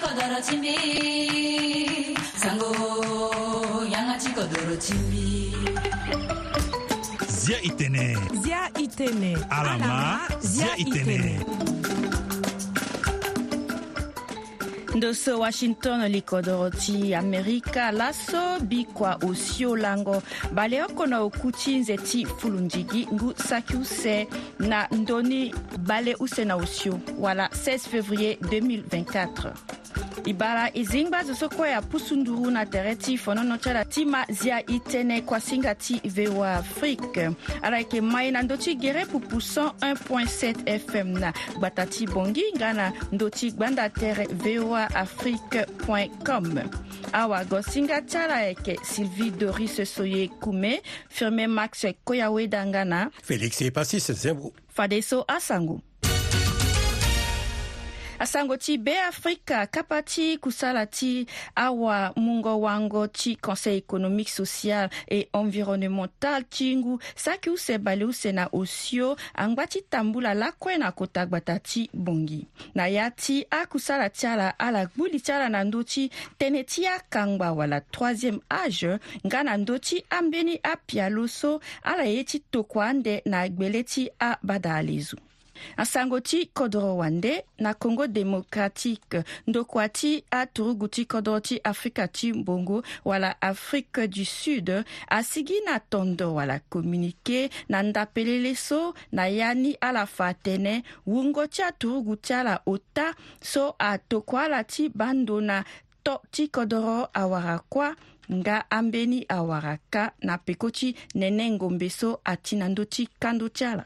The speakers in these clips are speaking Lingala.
kodoro chimbi sango yanga chikodoro chimbi zia itene zia itene alama zia itene ndoso washington likodro ti amerika laso bikua osio lango bale oko na oku ti nze ti fulundigi ngu saki use na ndöni bale use na osio wala 16 février 2024 e bara e zingba zo so kue apusu nduru na tere ti fonono ti ala ti ma zia e tënë kuasinga ti voa afrique ala yeke mai na ndö ti gere pupu 101.7 fm na gbata ti bongi nga na ndö ti gbanda tere voa afrique com awagosinga ti ala yeke sylvie doris soye kume firme max koyaweda nga na félix epasis zembo fadeso asango asango ti beafrika kapa ti kusala ti awamungo wango ti conseil économique social et environnemental ti ngu saki use bale use na osio angba ti tambula lakue na kota gbata ti bongi na ya ti akusala ti ala ala gbuli ti ala na ndö ti tënë ti akangba wala troisiéme age nga na ndö ti ambeni apia lo so ala ye ti tokua ande na gbele ti abada ale zo asango ti kodro wande na congo démocratique ndoko ti aturugu ti kodro ti afrika ti mbongo wala afrique du sud asigi na tondo wala communiqué na ndapelele so na ya ni ala fa tënë wungo ti aturugu ti ala ota so atoko ala ti bando na to ti kodro awara kuâ nga ambeni awara ka na peko ti nene ngombe so ati na ndö ti kando ti ala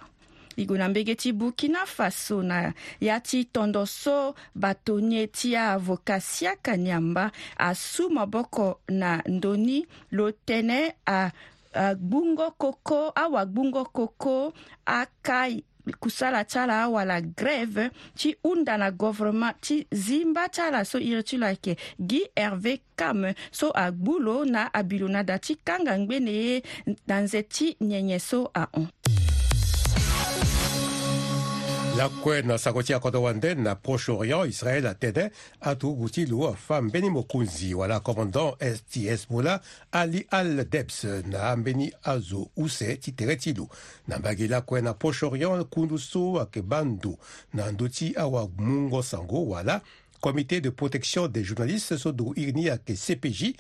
ligue na mbege ti burkina faso na ya ti tondo so bato ni ti ya avoka siaka ni amba asu maboko na ndöni lo tënë agbungo koko awagbungo koko aka kusala ti ala awala grève ti hunda na gouvernement ti zimba ti ala so iri ti lo ayeke guy hervé kame so agbu lo na abilo na da ti kanga ngbene ye na nze ti nyenye so ahon lakwena sago ti akodro wande na proche-orient israël atëdë atu gu ti lo afambeni mokonzi wala commandant ti hezbollah ali al debs na ambeni azo use ti tere ti lo na mbage lakue na proche-orient kundu so ayeke ba ndo na ndö ti awamungo sango wala Comité de protection des journalistes sodo irniake CPJ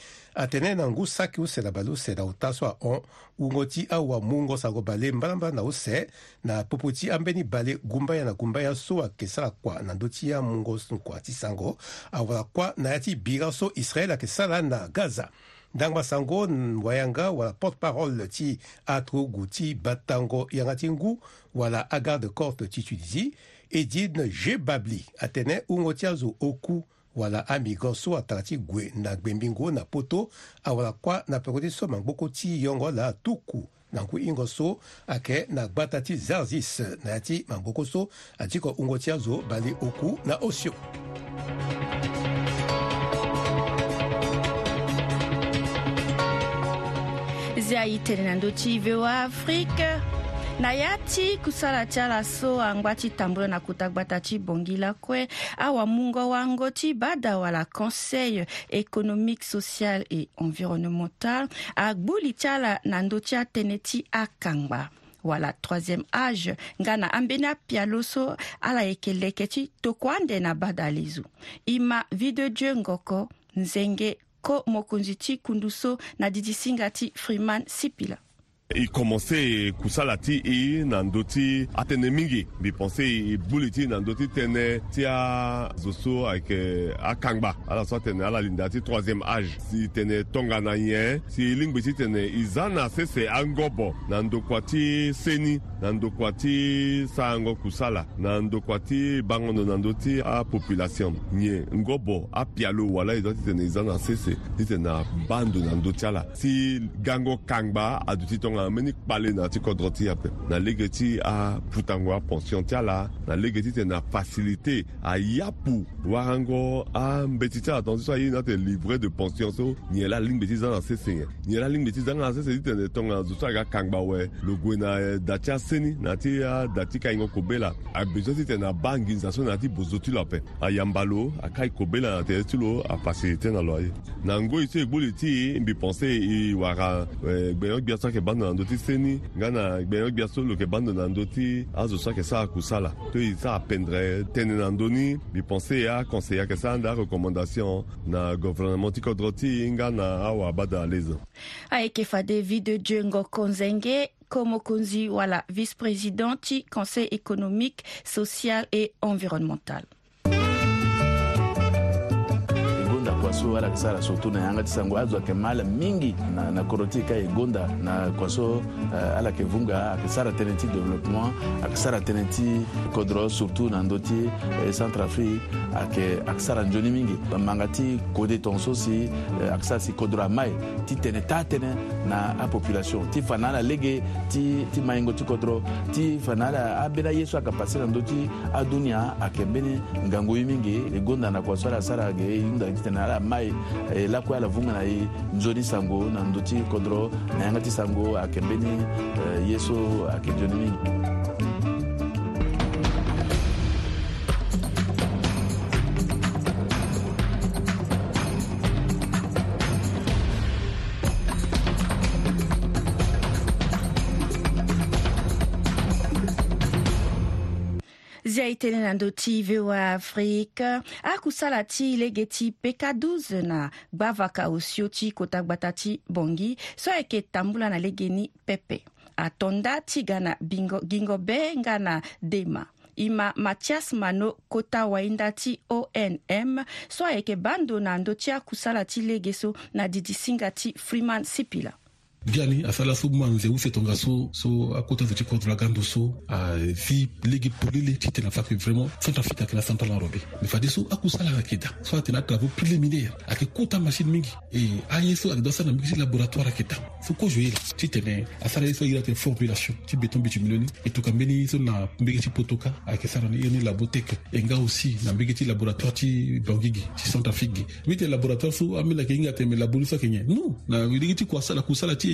atene na ngu saki la balo usela utaso ahon ungo ti awa mu ngosako bale mbalambala na use na popo ti ambeni bale ya na gumba so ayeke sara kua na ndö ti ya mungo ngoso sango awara kua na ya ti bira so israel ayeke na gaza ndangba sango wayanga wala porte-parole ti atro guti ti batango yanga ti ngu wala agarde corte ti tunisie e di na ge babli atene hungo ti azo oku wala amigo so atara ti gue na gbembingo na poto awala kuâ na peko ti so mangboko ti yongo la atuku na ngu hingo so ayeke na gbata ti zarzis na ya ti mangboko so adiko hungo ti azo bale oku na osio zia e tene na ndö ti voa afrique na ya ti kusala ti ala so angba ti tambolo na kuta gbata ti bongi lakue awamungo wango ti badawa la conseil économique social et environnemental agbuli ti ala na ndö ti atënë ti akangba wala troisième âge nga na ambeni apia lo so ala yeke leke ti tokuande na bada lezu e ma vie de dieu ngoko nzenge ko mokonzi ti kundu so na didisinga ti freeman sipila ikomɔse kusala ti i na ndö ti atene mingi mbi pɔnse i buli ti na ndö ti tënë ti azo so ayeke euh, akangba ala so atene ala linda ti troisiéme age si tene tongana nyen si lingbi ti tene e za na sese angobo na ndokua ti seni na ndokua ti saango kusala na ndokua ti bangondo na ndö ti apopulation nyen ngobo apia lo wala e zo ti tene e za na sese ti tene abandu na ndö ti ala si gango kangba adu ti tonga tongã ambeni kpale na ti kodro ti ape na lege ti aputango apension ti ala na lege ti tene na facilité ayapu warango ambeti ti adon ti so aye na tene livret de pension so nyen la lingbi ti za na sese nyen nyen la lingbi ti za na sese ti tene tongã zo so aga kangba wee lo gue na da ti aseni na ti ada ti kaingo kobela abezo ti tene na ba nginza so na ti bozo ti lo ape ayamba lo akai kobela na tene ti lo afacilité na lo aye na ngoi so egbuli ti mbi pense i wara gbeyon gbia so ayeke ba na na ndö ti seni nga na gbene gbia so lo yeke bando na ndö ti azo so ayeke sara akusala to e sara apendre tënë na ndö ni miponsé e aconseillé ayeke sara anda arecommandation na gouvernement ti kodro ti hinga na awabada alezo ayeke fade vi de dieu ngoko nzenge komokonzi wala vice-président ti conseil économique social et environnemental so ala yeke sara surtout na yanga ti sango azo ayeke ma ala mingi na, na koro ti ka e gonda na kua so uh, ala yeke vunga ayeke sara tënë ti développement ayeke sara tënë ti kodro surtout na ndö ti e euh, centre afrique ayeke ayeke sara nzoni mingi manga ti kode tongaso euh, si ayeke sara si kodro amae ti tene taa tënë na apopulation ti fa na ala lege ti, ti maingo ti kodro ti fa na ala ambeni aye so ayeke passe na ndö ti adunia ayeke mbeni ngangu ye mingi e gonda na kua so ala sara ayeke hunda ti tene ala ma ye eh, lakoya la vunga na ye nzoni sango na ndö ti kodro na yanga ti sango ayeke mbeni eh, ye so ayeke dioni mingi aitene na ndö ti voa afrique akusala ti lege ti pk12 na gbavaka osio ti kota gbata ti bongi so ayeke tambula na lege ni pepe atonda ti ga na bingo, gingo be nga na dema e ma mathias mano kota wahinda ti onm so ayeke bando na ndö ti akusala ti lege so na didisinga ti freeman sipila gani asala so ma nze use tonga so so akota zo ti kodula ga ndo so azi lege polele ti tene afa yeke vraiment centre afrique ayeke na centre lanro be me fade so akusala ayeke da so atene atravau préliminaire ayeke kota machine mingi e aye so ayeke da sara na mingi ti laboratoire ayeke da so kozo ye la ti tene asara ye so airi atene formulation ti beton bitumilo ni e toka mbeni so na mbege ti potoka ayeke sara ni iri ni labo teke e nga aussi na mbege ti laboratoire ti bangi gi ti centre afrique gi mbi tene laboratoire so ambeni ayeke hinga atene me labo ni so ayeke nyen non na lege ti kua sala kusala ti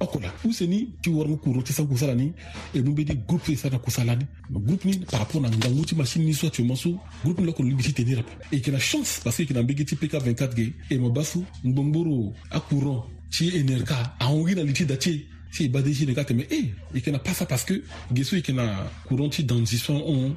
okola useni ti waramu kuro ti sagu sara ni e nu mbeni groupe ti sara kusa lani groupe ni par rapport na ngangu ti machine ni so actuellement so groupe ni lokolo ligi ti tenir ape e yeke na chance parce que yeke na mbege ti pk 24 ge e mo ba so ngbongboro akuran ti enerka ahongi na li ti da ti e si e ba desi ne ka teme e eh, yeke na pasa parce que ge so yeke na courant ti dansi so hon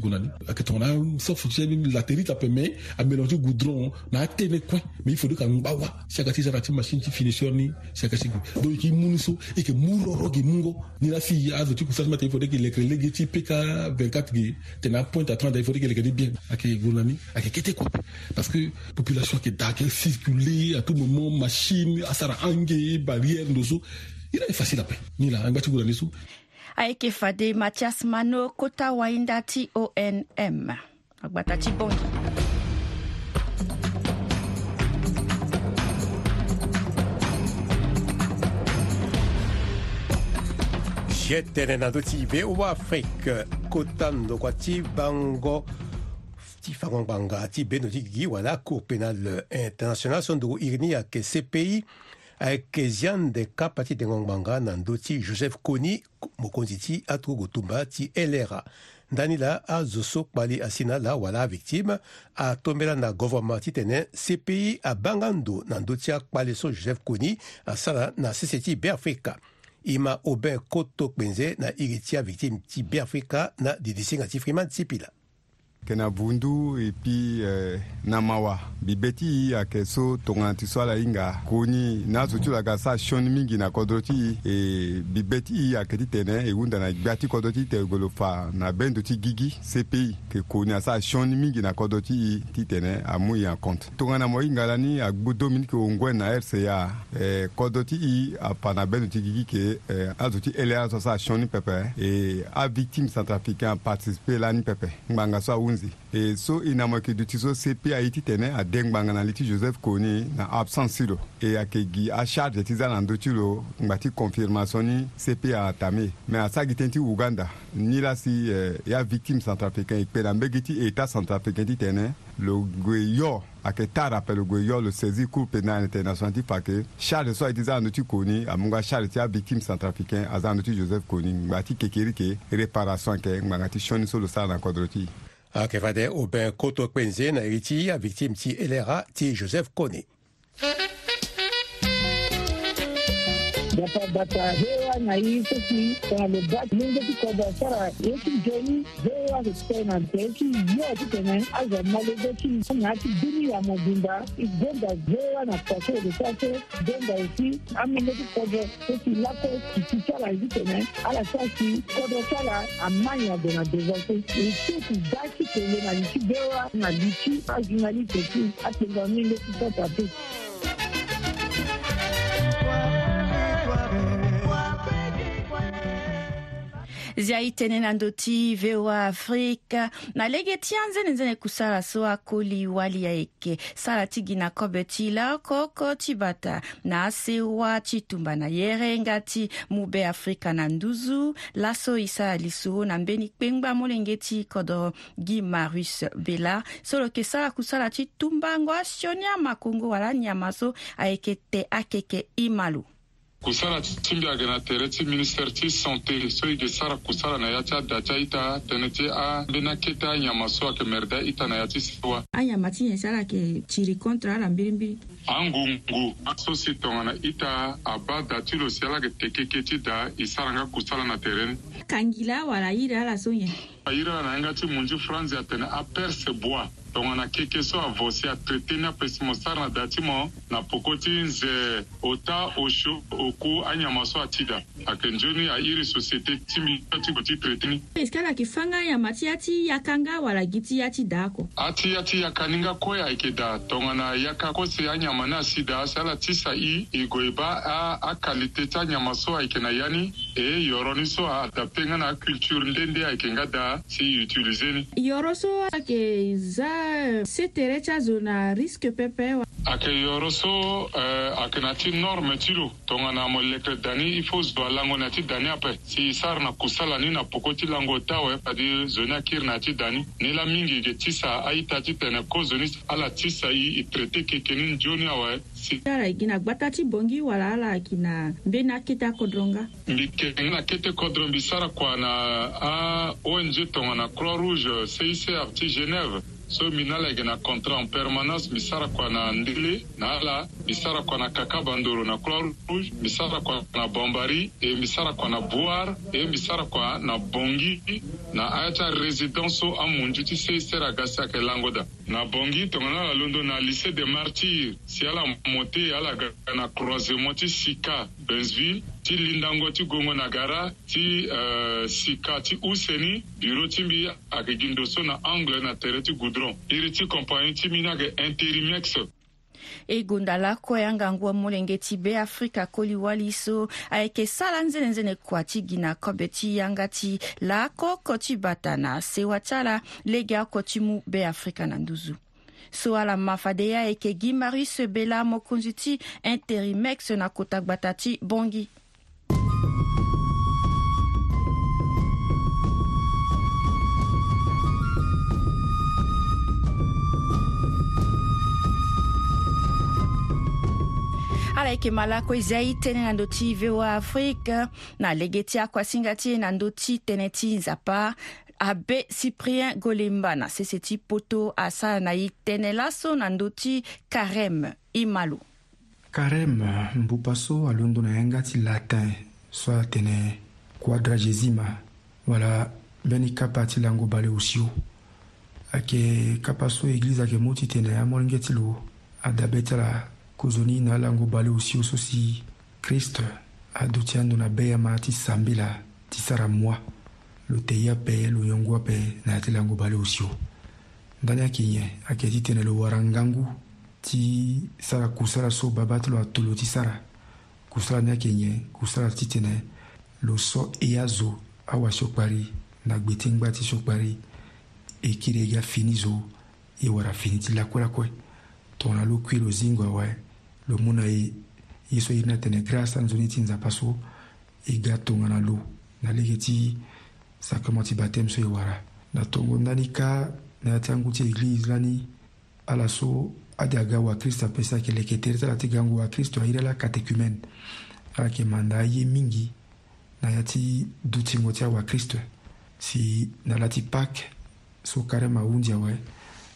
gonani ayeke tongana so fotue mbi la teri ti apemen mélanger goudron na ne kue mais il faut ka ngba wa si ayeke ti sara ti machine ti finisseur ni si ayeke si gue donc e yeke mu ni so e yeke mu roro ge mu ngo ni na si azo ti kusa ti ma tene fode yeke lekere lege ti pk 24 ge tene apointe atran tene fode yeke lekere ni bien ayeke gonani ayeke kete quoi parce que population ayeke da circuler circule à tout moment machine asara ange barrière ndo so ira e facile ape ni la angba ti gue na ayeke fade mathias mano kota wainda ti onm agbata ti bongi zie tënë na ndö ti voa afrique kota ndokua ti bango ti fangongbanga ti beno ti gi wala cour pénal international so ndökö iri ni ayeke cpi kezian de kapa ti dengo ngbanga na ndö ti joseph koni mokonzi ti atogotumba ti lra ndani la azo so kpali asi na la wala victime atombela na gouvernement titene cpi abanga ndo na ndö ti akpale so joseph koni asara na sese ti beafrika e ma aubin koto kpenze na iri ti avictime ti beafrika na didisinga ti freeman tsipila kenabundu epi eh, namawa bibe ti ayeke so tongana ti so ala hinga kuni na azo ti lo ayeke asara sioni mingi na kodro ti e bibe ti ayeke titene e hunda na gbia ti kodro ti tene golo fa na bendo ti gigi cpi yeke kuni asara sioni mingi na kodro ti titene amû e en compte tongana mo hinga ala ni agbu dominique ongwen na rca e eh, kodro ti i apa na bendo ti gigi yeke eh, azo ti ele azo asara sioni pepe e avictime centrafricain participe lani pepe ngbanga so ahunda kunzi e so e na mo yeke duti ti so sepe aye titene adengbanga na li ti joseph koni na absence ti lo e ayeke gi acharge ti za na ndö ti lo ngba ti confirmation ni sepe atame me asagi tënë ti uganda ni la si eh, ya victime centrafricain e kpe na mbege ti état centrafricain titene lo gue yo ayeke tara ape lo gue yo lo saisi cour pénal international ti fa ke charge so aye ti za na ndö ti koni amungo acharge ti avictime centrafricain aza na ndö ti joseph koni ngba ti kekeri ke réparation ayeke ngbanga ti sioni so lo sara na kodro ti A au aubin koto kwenze a à a victime ti elera ti Joseph Kone. datahewa na hii sisi wanalobaki lingeti koda sara yeki joni hewa zikutena teki yoki tene aza malobeki ngati duni ya mobimba igonda hewa na kwase lesase gonda esi amingeti kodo sesi lako kiti sara ezi tene ala sasi kodo sara amanya dona devase liseki daki tele na liti bewa na liti azinali teki atenga mingeti sasa teki zia tënë na ndö ti voa afrique na lege ti anzene-nzene kusara so akoli wali ayeke sara ti gi na kobe ti laoko ti bata na asewa ti tumba na yerenga ti mu be afrika na nduzu laso e sara liso na mbeni kpengba molenge ti kodro gi marius bela so lo yeke sara kusala ti tumbango asioni amakongo wala nyama so ayeke te akeke i ma lo kusala timbi agana tere ti ministère ti santé so yeke sara kusala na ya ti ada ti aita tënë ti ambeni akete anyama so ayeke merde aita na ya ti siwa anyama ti nyen sara yeke tiri contre ala mbirimbiri angungu aso si tongana ita aba da ti lo si ala yeke teke kê ti da e sara nga kusala na tere ni kangi la awara airi ala so nyen aira na yanga ti munzi france atene aperse boa tongo na keke so avo si atraité ni apesi mo sara na da ti mo na poko ti nze ota osio oku anyama so atida ayeke nzoni airi société ti mingo ti gue ti traité ni e si kala yeke fanga anyama ti ya ti yaka nga wala gi ti ya ti daa oko ati ya ti yaka ni nga kue ayeke daa tongo na yaka kose anyama ni asi daa si ala ti sa i e gue e ba akalité ti anyama so ayeke na ya ni e yoro ni so aadapté nga na aculture ndende ayeke nga daa si utilisé. Yoroso ke za setere tya zona risque pepe akeyɔrɔ so uh, ake eh, na ti nɔr mɛ ti lo tɔŋa na mɔ lɛkɛ dani i fo zɔ lango na ti dani apɛ si sar na kusa la ni na poko ti lango ta wɛ padi zonia kiri na ti dani ni la mingi ge ti sa a yi ta ti tɛnɛ ko zoni ala ti sa i i trete kekeni joni awɛ si ara i gina gbata ti bongi wala ala gina mbe na kete akodronga mbi kekeni na kete kodron mbi sara kua na a ong tɔŋa na croix rouge cic ti genève so mi na lege na contrat en permanence mi sara kua na ndele na ala mi sara kua na kaka bandoro na croix rouge mi sara kua na bombari e mi sara kua na boar e mi sara kua na bongi na ayât résidence so amunzu ti sei sara ga si ayeke lango da na bongi tongana ala londo na lycée des martyrs si ala mo te ala ga na croisement ti sika benzville ti lindango ti gongo na gara ti uh, sika ti useni biro ti mbi ayeke gi ndo so na angle na tere ti goudron iri ti kompani ti mbi ni ayeke intérimex e gonda lako ayangangu amolenge ti be afrika koliwali so ayeke sara nzenenzene kua ti gi na kobe ti yanga ti laako oko ti bata na asewa ti ala lege oko ti mu be afrika na nduzu so ala mafadeya e yeke gi marius bela mokonzi ti intérimex na kota gbata ti bongi ala yeke ma lako e zia e tënë na ndö ti voa afrique na lege ti akuasinga ti e na ndö ti tënë ti nzapa abe cyprien golembana sese ti poto asara na ye tënë laso na ndö ti karême i ma lo karême mbu paso alondo na yanga ti latin so atene quadragésima wala mbeni kapa ti lango bale osio ayeke kapa so église ayeke mû ti tene amolenge ti lo adabe ti ala kozoni na alango bale osio so si krist adö ti andö na be ama ti sambi la ti sara moi lutei ape luyongu ape na ya ti lango ba lo sio ndani ayeke nyen ayeke ti tene lo wara ngangu ti sara kusara so babâ ti lo atolo ti sara kusara ni ayeke nyen kusara titene lo so e azo awasiokpari na gbe ti ngba ti siokpari e kiri e ga fini zo e wara fini ti lakuelakue tongana lo kui lo zingo awe lo mu na e ye so iri ni atene grâce anzoni ti nzapa so e ga tongana lo na lege ti sakama ti batême so e wara na tongo ndani ka na ya ti angu ti église lani ala so ade aga wakristo apesa yeke leke tere ti ala ti ga ngu wakristo airi ala katécumène ala yeke manda aye mingi na ya ti dutingo ti awakristo si na laa ti pâke so karême ahunzi awe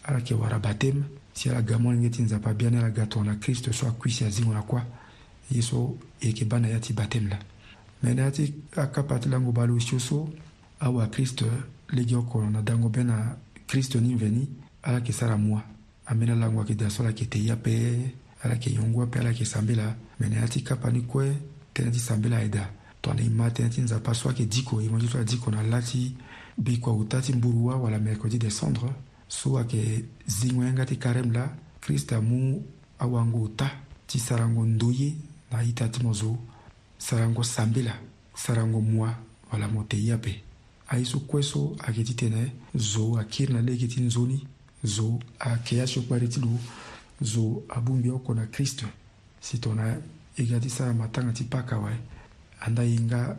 ala yeke wara batême si ala ga mwa ndenge ti nzapa bia ni ala ga tongaso na kristo so akui si azingo na kuâ ye so e yeke ba na ya ti batême la me na ya ti akapa ti lango ba lo sio so awa kristo lege oko na dango be na kristo ni nveni ala yeke sara mua ambeni ala lango ayeke da so ala yeke teya mpe ala yeke yongua mpe ala yeke sambe la me na ya ti kapa ni kue tënë ti sambe la ayeda tongana e ma tënë ti nzapa so ayeke diko e mondö so adiko na laa ti be kua uta ti mburu awa la mercredi décembre so ayeke zingoyenga ti karême la krist amu awango uta ti sarango ndo ye na aita ti mo zo sarango sambe la sarango mua wala mo te ya ape aye so kue so ayeke ti tene zo akiri na lege ti nzoni zo ayeke ya siokpari ti lo zo abungbi oko na kristo si tongana e ga ti sara matanga ti paka awe andaa e nga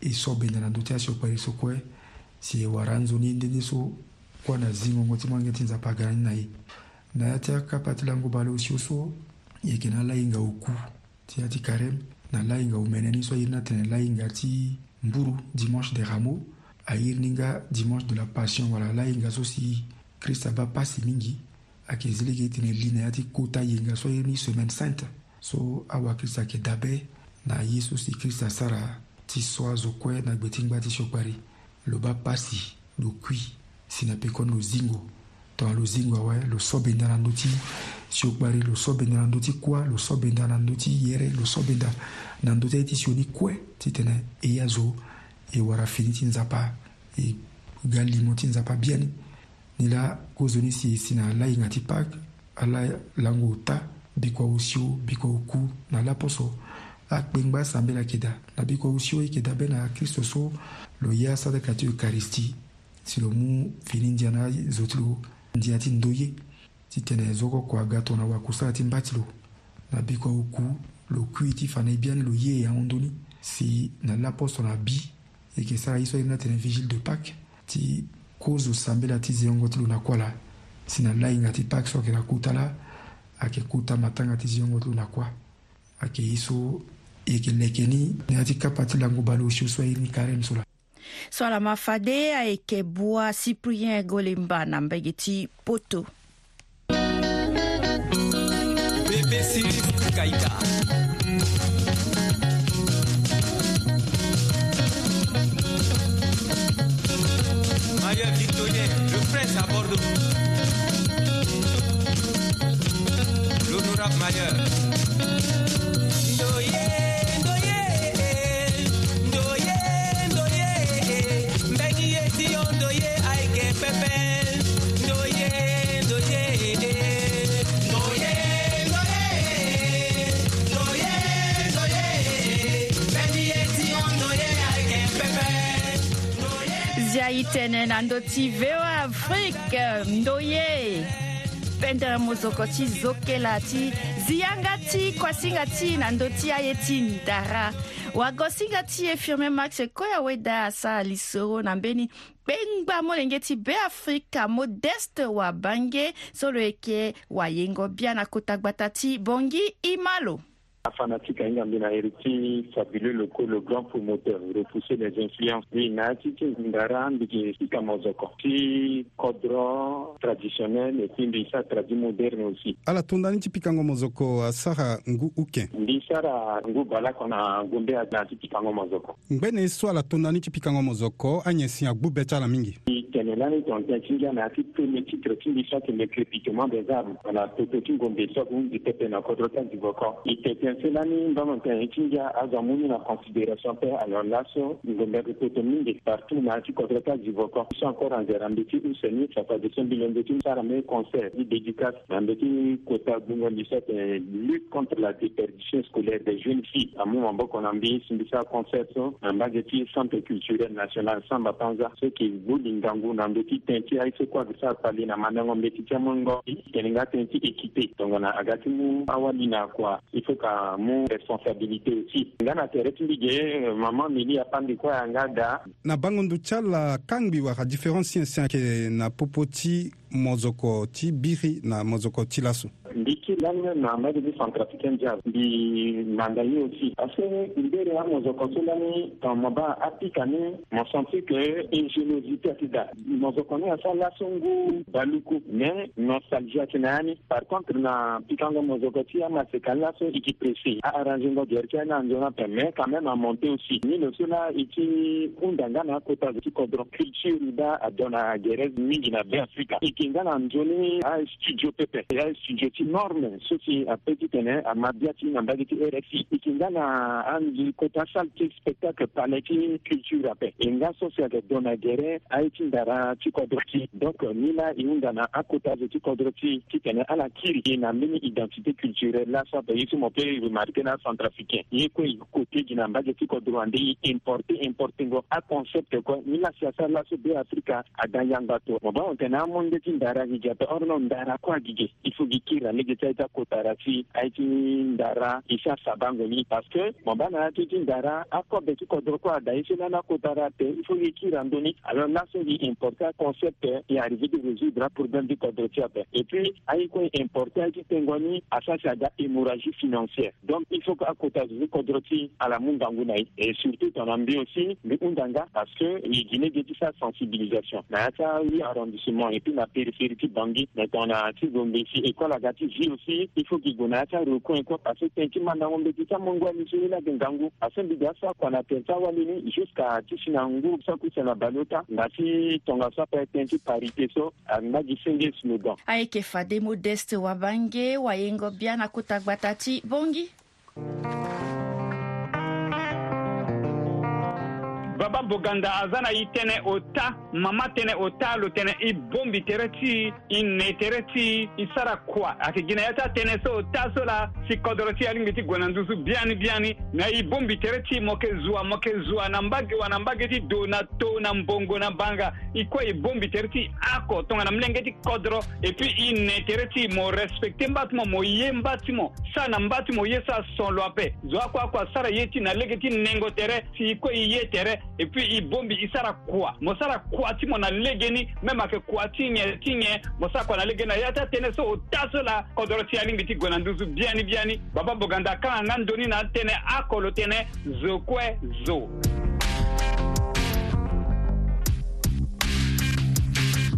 e so bene na ndö ti asiokpari so kue si e wara nzoni ndenge so kuâ na zingongo ti mange ti nzapa aga ni na ye na ya ti akapa ti lango balo sio so e yeke na lahinga oku ti ya ti karême na lahinga omene ni so airi ni atene lahinga ti mburu dimanche des rameaux ayiri ni n ka dimanche de la passion wala ala ye n ka so si krista ba pasi mingi ayeke zili ge tene li na ya ti kota ye nga so ni semaine sainte so awakrista yeke dabe na ye so si krista sara ti so azo kue na gbe ti ngba ti siokpari lo ba pasi lo kui si na pekoni lo zingo tongana lo zingo awe lo sobenda na ndö ti siokpari lo sobenda na ndö ti kuâ lo sobenda na ndö ti yere lo sobenda na ndö ti aye ti sio ni kue titene e ye azo e wara fini ti nzapa e ga limu ti nzapa biani ni la gozo ni si e si na ala hinga ti pâke ala lango ota bikua osio bikua oku na ala poso akpengba sambela keda na bikua osio e keda be na kristo so lo ye asadaka ti ekaristi si lo mu fini ndia na zo ti lo ndia ti ndö ye ti tene zoko kua ga tongana wakusala ti mba ti lo na bikua oku lo kui ti fa na e biani lo ye e ahondo ni si na laposo na bi e yeke sara ye so ayemi na tene vigile de pâke ti kozo sambela ti ze yongo ti lo na kuâ la si na lainga ti pâke so ayeke na kuta la ayeke kuta matanga ti ze yongo ti lo na kuâ ayeke ye so e yeke leke ni na yâ ti kapa ti lango balo sio so aye ni karême so la so ala mafade ayeke bua cyprien golemba na mbege ti poto bebesi kaita ¡Doye, doye! ¡Doye, doye! ¡Doye, doye! ¡Doye, doye doye Bordeaux. doye doye e tene na ndö ti voa afrique ndö ye pendere mozoko ti zokela ti zi yanga ti kuasinga ti na ndö ti aye ti ndara wagosinga ti e firmé max koy aweda asa lisoro na mbeni gbengba molenge ti beafrika modeste wabange so lo yeke wayengo bia na kota gbata ti bongi i malo fanatique à Ngambinaheriti, Fabuleux Loko, le grand promoteur, repousser les influences. Oui, Naatiti, Ngaran, Bikisika Mozoko, qui Kodro, traditionnel, et puis Ndisa, tradit moderne aussi. Ala Tondani, Tipikango Mozoko, Sara Ngu Uke. Ndisara Ngu Bala, qu'on a Gombe, Naatiti Kango Mozoko. Mbene, soit la Tondani, Tipikango Mozoko, Agnesi, Agbu Betala Mingi. Nadhani tunachinja na kitu a des lutte la déperdition scolaire des filles culturel national samba ndoki tenti ayese kue agi so atali na mandango mbeti ti amû ngoi tene nga tënë ti équité donc na aga ti mu awali na kua il faut ka mu responsabilité aussi nga na tere ti mbi ge euh, mama mbeni apandi kue anga da na bango ndu ti ala kangbi wara différence si ancien ayeke na popo ti mozoko ti biri na mozoko ti laso mbi ti lange na ambage ti centrafricain jazz mbi na nda ye aussi parce que mbere amozoko so lani tomoba apika ni mo senti ke ingéniosité ati da mozoko ni aso laso ngu baluku mais nostalgie ati na ya ni par contre na pikango mozoko ti amaseka ni laso e yeke pressé aarrange ngo gere ti ani anzo na pe mais quand même amonté aussi ni lo so la e ti hunda nga na akota azo ti kodro culture da azo na gere mingi na be afrika e kingana na nzoni aa studio pepe aa studio ti norme so si ape ti tene amabia ti na mbage ti rfi e kinga na angi kota sale ti spectacle palais ti culture ape e nga so si ayeke do gere aye ti ndara ti kodro ti donc ni la e hunda na akota zo ti kodro ti ti tene ala kiri e na mbeni identité culturelle laso ape ye so mo peut remarquer na centrafricain ye kue e kote gi na mbage ti kodro ande e importe importe ngo aconcept kue ni la siasa laso be afrika ada yanga to mo ba mo tene amonge ti ndara gijato orno ndara kwa gige il faut gikira lege taita kotara si aiti ndara isa sabango ni parce que mo bana ati ti ndara akobe ti kodro kwa da isi nana kotara il faut gikira ndoni alors là c'est important concept et arrivé de résoudre hein, problème du kodro et puis ayi ko important ti tengoni asasi aga hémorragie financière donc il faut ka kota zu kodro ti ala mu ngangu na ye et surtout tongana mbi aussi mbi hunda nga parce que ni guinée ge ti sa sensibilisation mais ya ti ali arrondissement et puis na periferi ti bangi me tongana ti zo mbe si ekɔl aga ti vi aussi il faut ki gue na ya ti aru koin kue parce que ti mandango mbe ti ti amongua ni so ye lage ngangu mbi ga so akua na tene ti awali ni jusqu'à ti si na ngu so kue sene abalo nga ti tongaso ape tënë ti parité so na gi senge si don ayeke fade modeste wabange wayengo bia na kota gbata ti bongi baba boganda aza na i tënë o ta mama tënë o ta lo tënë i bombi tere ti i ne tere ti i sara kua ayeke gi na ya ti atënë so o ta so la si kodoro ti alingi ti gue na nduzu biani biani na e bongbi tere ti mo yeke zowa mo yeke zowa na mbage wa na mbage ti do na to na mbongo na banga e kue e bongbi tere ti ako tongana milenge ti kodro e puis e ne tere ti mo respecte mba ti mo mo ye mba ti mo sara na mba ti mo ye so son lo ape zo akue akua sara ye ti na lege ti nengo tere si e kue e ye tere e puis e bongbi e sara kua mo sara kua ti mo na lege ni même ayeke kua ti nyen ti nyen mo sara kua na lege ni na ya ti atënë so ota so la kodro ti alingbi ti gue na nduzu biani biani yani baba boganda kan an ka ndöni na tënë akolo tënë zo kue zo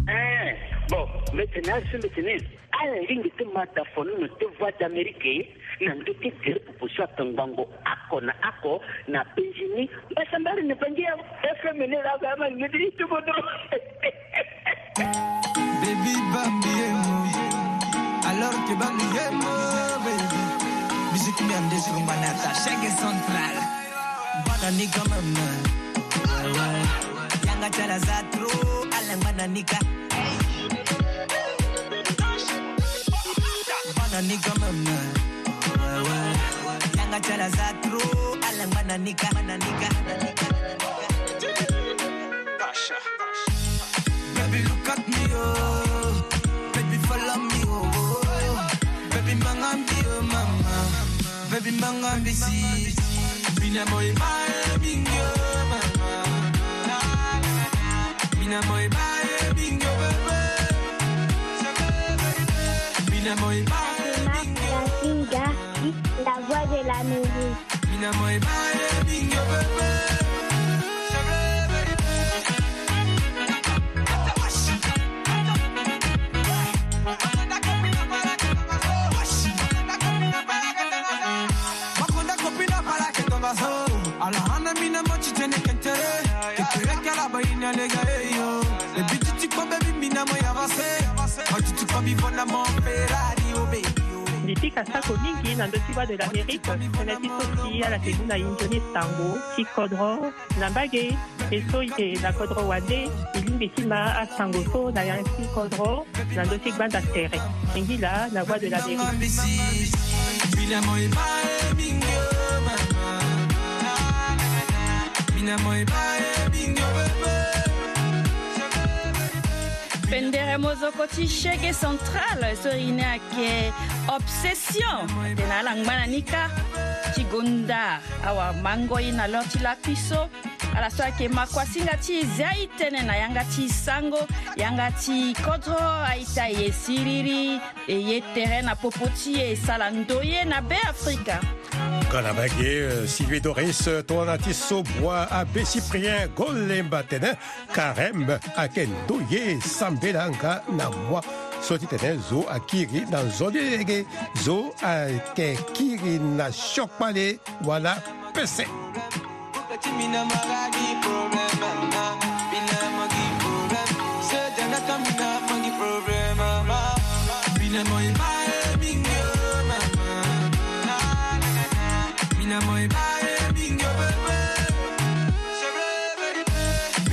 eh, bon maintenant ce maintenant ala lingi ti mata fonino ti voix d'amérique na ndö ti gere proposition atongbango ako na ako na benjini mbasambari ni bangi ya fmn laga ama ngediri ti bodro bebi babie alors que ba ni yemo baby banata check central yanga yanga Baby, look at me, oh. Baby mangambi yo mama Baby mangambi si Mina moe bae bingyo mama Mina moe bae bingyo baby. Mina moe bae bingyo La voix de la musique. Mina moe bae bingyo baby. ndipika sako mingi na ndö ti bua de l'amérique tënë ti so ti ala yeke duâ na hinzo ni sango ti kodro na mbage e so yeke na kodro wande e lingbi ti oh, ma asango so na yan ti kodro na ndö ti gbanda tere mingi la na bua de l'amérique pendere mozokoti shege central sorine ayeke obsession tene alangba na ni ka ti gondar awamangoi na lor ti lapiso ala so ayeke makuasinga ti zia e tënë na yanga ti sango yanga ti kodro aita e ye siriri e ye tere na popo ti e sara ndo ye na beafrika Nicolas euh, Sylvie Doris, euh, au Bois, Abbé Cyprien, Golem Batene, Carême, Akendoye, Sambelanga, Namwa, Sotitene, Zo Akiri, dans zone Zodilege, Zo Akekiri, na Chokpale, voilà, PC.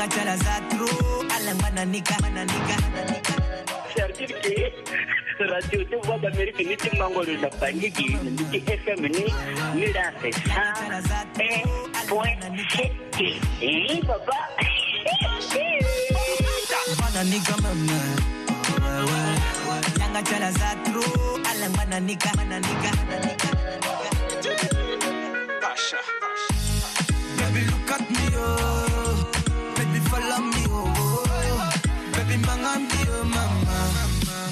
anga chala zatru ala mananika mananika radio tu voix d'Amérique ni ti mangolo na paniki ni ti FM ni ni la c'est ça point c'est eh papa mananika mama anga chala zatru ala mananika mananika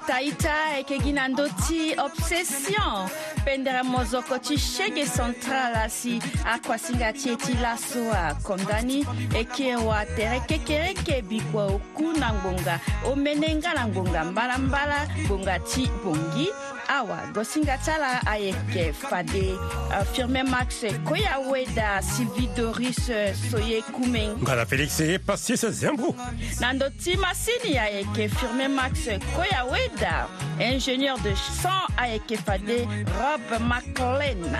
itaita e yeke gi na ndö ti obsession pendere mozoko ti shege central asi akuasinga ti e ti laso akondani e kiri wa tere kekereke bikua oku na ngbonga omene nga na ngbonga mbalambala ngbonga ti bongi awa gosinga tsala ayeke fade uh, max koya weda sivi doris euh, soye kumeng ngala félix e eh, pastice zembo na ndö ti masini ayeke firmé max koya weda ingénieur de son ayeke fade rob maclen